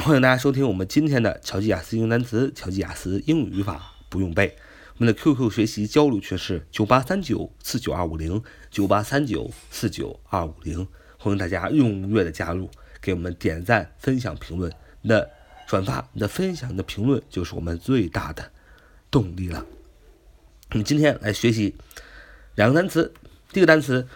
欢迎大家收听我们今天的乔吉雅思英语单词、乔吉雅思英语语法不用背。我们的 QQ 学习交流群是九八三九四九二五零九八三九四九二五零，欢迎大家踊跃的加入，给我们点赞、分享、评论。你的转发、你的分享、你的评论就是我们最大的动力了。我们今天来学习两个单词，第一个单词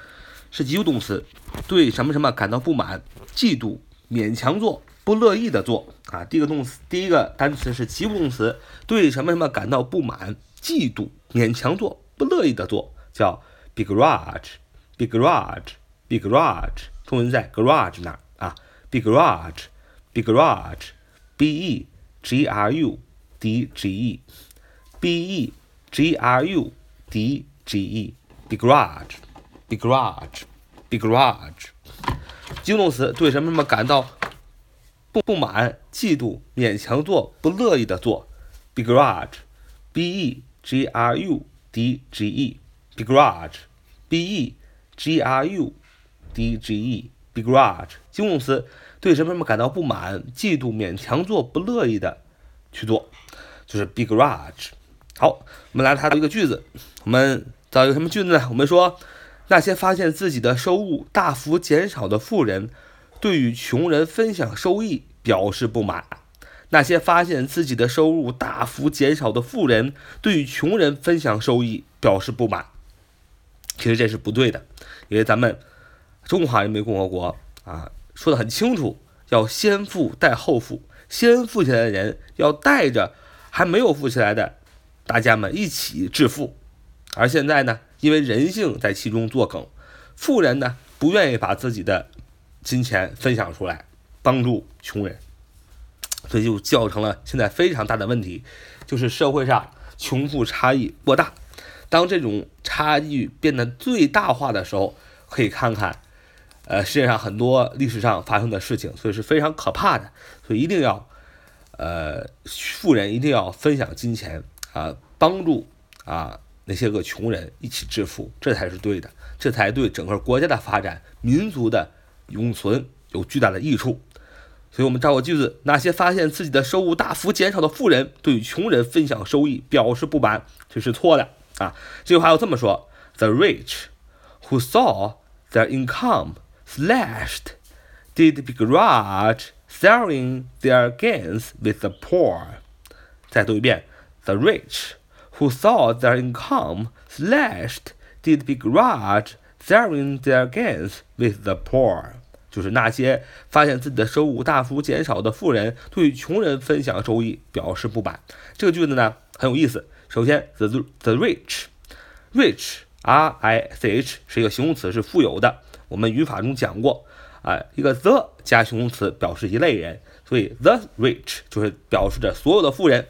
是及物动词，对什么什么感到不满、嫉妒、勉强做。不乐意的做啊，第一个动词，第一个单词是及物动词，对什么什么感到不满、嫉妒、勉强做、不乐意的做，叫 begrudge，begrudge，begrudge，中文在 garage 那儿啊，begrudge，begrudge，b e g r u d g e，b e g r u d g e，begrudge，begrudge，begrudge，及物动词对什么什么感到。不不满、嫉妒、勉强做、不乐意的做，begrudge，b e g r u d g e，begrudge，b e g r u d g e，begrudge，形容词，对什么什么感到不满、嫉妒、勉强做、不乐意的去做，就是 begrudge。好，我们来它的一个句子，我们找一个什么句子呢？我们说，那些发现自己的收入大幅减少的富人。对于穷人分享收益表示不满，那些发现自己的收入大幅减少的富人对于穷人分享收益表示不满。其实这是不对的，因为咱们中华人民共和国啊说的很清楚，要先富带后富，先富起来的人要带着还没有富起来的大家们一起致富。而现在呢，因为人性在其中作梗，富人呢不愿意把自己的。金钱分享出来，帮助穷人，所以就造成了现在非常大的问题，就是社会上穷富差异过大。当这种差异变得最大化的时候，可以看看，呃，世界上很多历史上发生的事情，所以是非常可怕的。所以一定要，呃，富人一定要分享金钱啊，帮助啊那些个穷人一起致富，这才是对的，这才对整个国家的发展、民族的。永存有巨大的益处，所以我们造个句子：那些发现自己的收入大幅减少的富人，对穷人分享收益表示不满，这是错的啊！这句话要这么说：The rich who saw their income slashed did begrudge sharing their gains with the poor。再读一遍：The rich who saw their income slashed did begrudge Sharing their gains with the poor，就是那些发现自己的收入大幅减少的富人，对穷人分享收益表示不满。这个句子呢很有意思。首先，the the rich，rich r i c h 是一个形容词，是富有的。我们语法中讲过，啊，一个 the 加形容词表示一类人，所以 the rich 就是表示着所有的富人。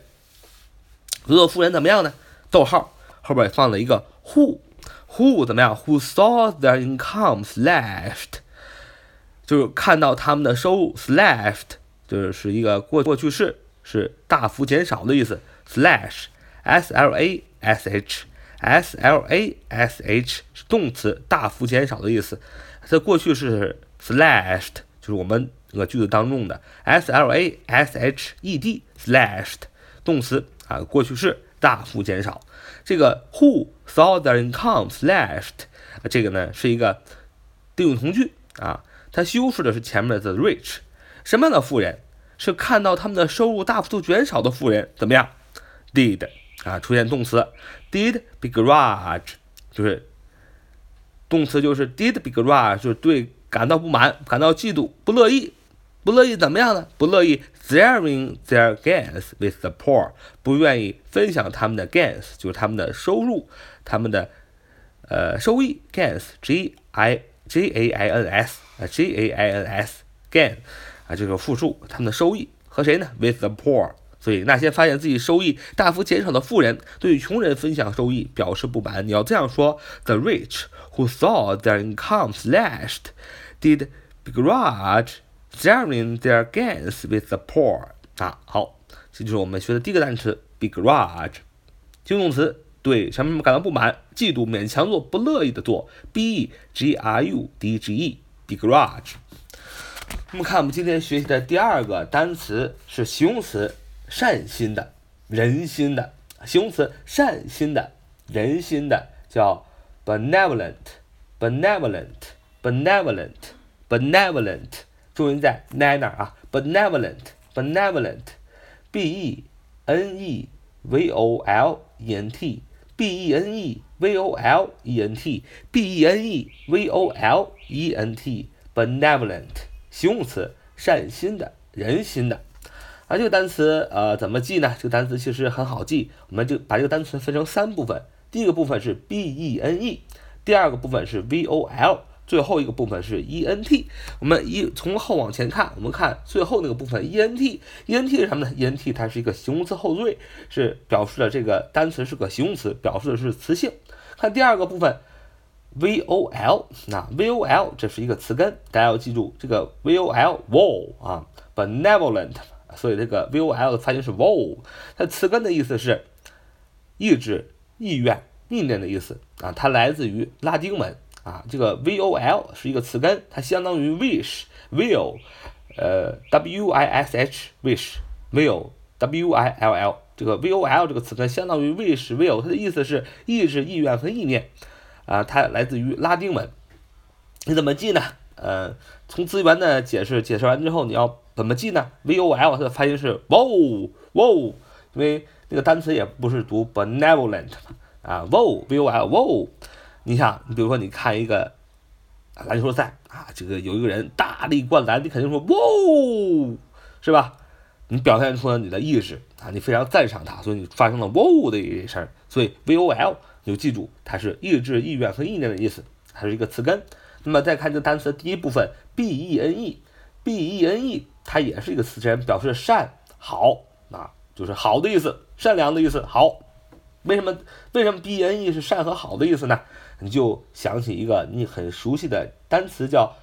所有的富人怎么样呢？逗号后边放了一个 who。Who 怎么样？Who saw their income slashed，就是看到他们的收入 slashed，就是一个过过去式，是大幅减少的意思。slash，s l a s h，s l a s h 是动词，大幅减少的意思。这过去式 slashed，就是我们这个句子当中的 s l a s h e d，slashed 动词啊，过去式。大幅减少，这个 who saw their income slashed，这个呢是一个定语从句啊，它修饰的是前面的 the rich，什么样的富人？是看到他们的收入大幅度减少的富人，怎么样？did 啊，出现动词 did begrudge，就是动词就是 did begrudge，就是对感到不满、感到嫉妒、不乐意。不乐意怎么样呢？不乐意 sharing their gains with the poor，不愿意分享他们的 gains，就是他们的收入，他们的呃收益 gains，g i g a i n s 啊 g a i n s gain 啊这个复数，他们的收益和谁呢？with the poor，所以那些发现自己收益大幅减少的富人，对穷人分享收益表示不满。你要这样说：The rich who saw their income slashed did begrudge。Sharing their gains with the poor 啊，好，这就是我们学的第一个单词 begrudge，形容词，对什么什么感到不满、嫉妒、勉强做、不乐意的做，b e g r u d g e begrudge。那么看，我们今天学习的第二个单词是形容词，善心的，人心的。形容词，善心的，人心的，叫 benevolent，benevolent，benevolent，benevolent。重音在 n a n a 啊，benevolent，benevolent，b e n e v o l e n t，b e n e v o l e n t，b e n e v o l e n t，benevolent。形容词，善心的，人心的，啊，这个单词呃怎么记呢？这个单词其实很好记，我们就把这个单词分成三部分，第一个部分是 b e n e，第二个部分是 v o l，最后一个部分是 e n t。我们一从后往前看，我们看最后那个部分 e n t，e n t 是什么呢？e n t 它是一个形容词后缀，是表示的这个单词是个形容词，表示的是词性。看第二个部分。v o l，那 v o l 这是一个词根，大家要记住这个 v o l vol 啊，benevolent，所以这个 v o l 的发音是 vol，它词根的意思是意志、意愿、意念的意思啊，它来自于拉丁文啊，这个 v o l 是一个词根，它相当于 wish，will，呃，w i s h，wish，will，w i l l，这个 v o l 这个词根相当于 wish，will，它的意思是意志、意愿和意念。啊，它来自于拉丁文，你怎么记呢？呃，从资源的解释解释完之后，你要怎么记呢？v o l 它的发音是 wo wo，因为那个单词也不是读 benevolent 啊，wo v o l wo。你想，你比如说你看一个篮球赛啊，这个有一个人大力灌篮，你肯定说 wo，是吧？你表现出了你的意识啊，你非常赞赏他，所以你发生了 wo 的一声，所以 v o l 你。就记住，它是意志、意愿和意念的意思，它是一个词根。那么再看这个单词的第一部分，b e n e，b e n e，它也是一个词根，表示善、好啊，就是好的意思，善良的意思。好，为什么为什么 b e n e 是善和好的意思呢？你就想起一个你很熟悉的单词叫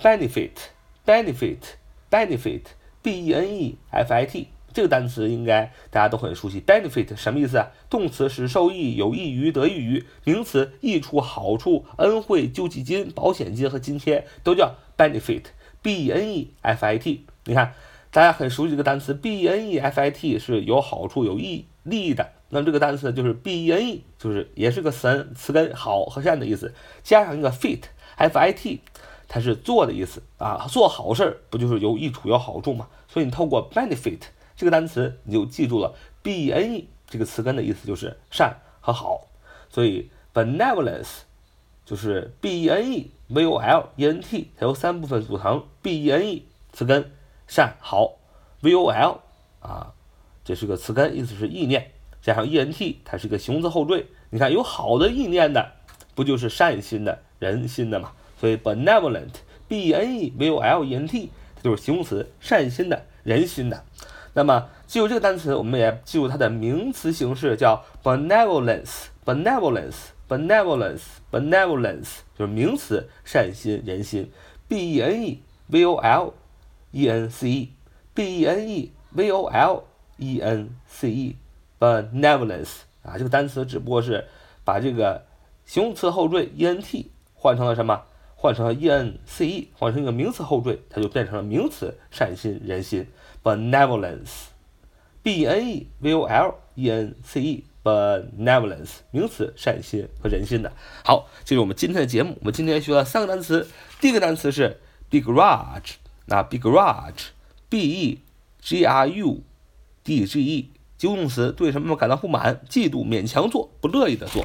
benefit，benefit，benefit，b e n e f i t。这个单词应该大家都很熟悉，benefit 什么意思啊？动词使受益，有益于，得益于；名词益处、好处、恩惠、救济金、保险金和津贴都叫 benefit，b e n e f i t。你看，大家很熟悉这个单词，b e n e f i t 是有好处、有益利益的。那么这个单词就是 b e n e，就是也是个词词根，好和善的意思，加上一个 fit，f i t，它是做的意思啊，做好事儿不就是有益处、有好处吗？所以你透过 benefit。这个单词你就记住了，b e n e 这个词根的意思就是善和好，所以 benevolence 就是 b e n e v o l e n t，它由三部分组成，b e n e 词根善好，v o l 啊这是个词根，意思是意念，加上 e n t 它是个形容词后缀，你看有好的意念的，不就是善心的人心的嘛？所以 benevolent b e n e v o l e n t 它就是形容词，善心的人心的。那么记住这个单词，我们也记住它的名词形式，叫 benevolence，benevolence，benevolence，benevolence，就是名词，善心、人心 b e n e v o l e n c e，b e n e v o l e n c e Benevolence 啊，这个单词只不过是把这个形容词后缀 e n t 换成了什么？换成了 e n c e，换成一个名词后缀，它就变成了名词，善心、人心。benevolence，b n e v o l e n c e，benevolence，名词，善心和人心的。好，这是我们今天的节目。我们今天学了三个单词，第一个单词是 begrudge，那 begrudge，b e g r u d g e，及物动词，对什么感到不满、嫉妒、勉强做、不乐意的做。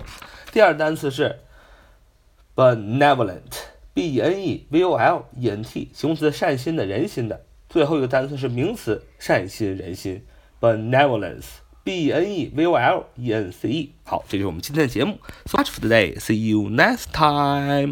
第二单词是 benevolent，b e n e v o l e n t，形容词，善心的、人心的。最后一个单词是名词，善心人心，benevolence，b e n e v o l e n c e。好，这就是我们今天的节目。So much for today. See you next time.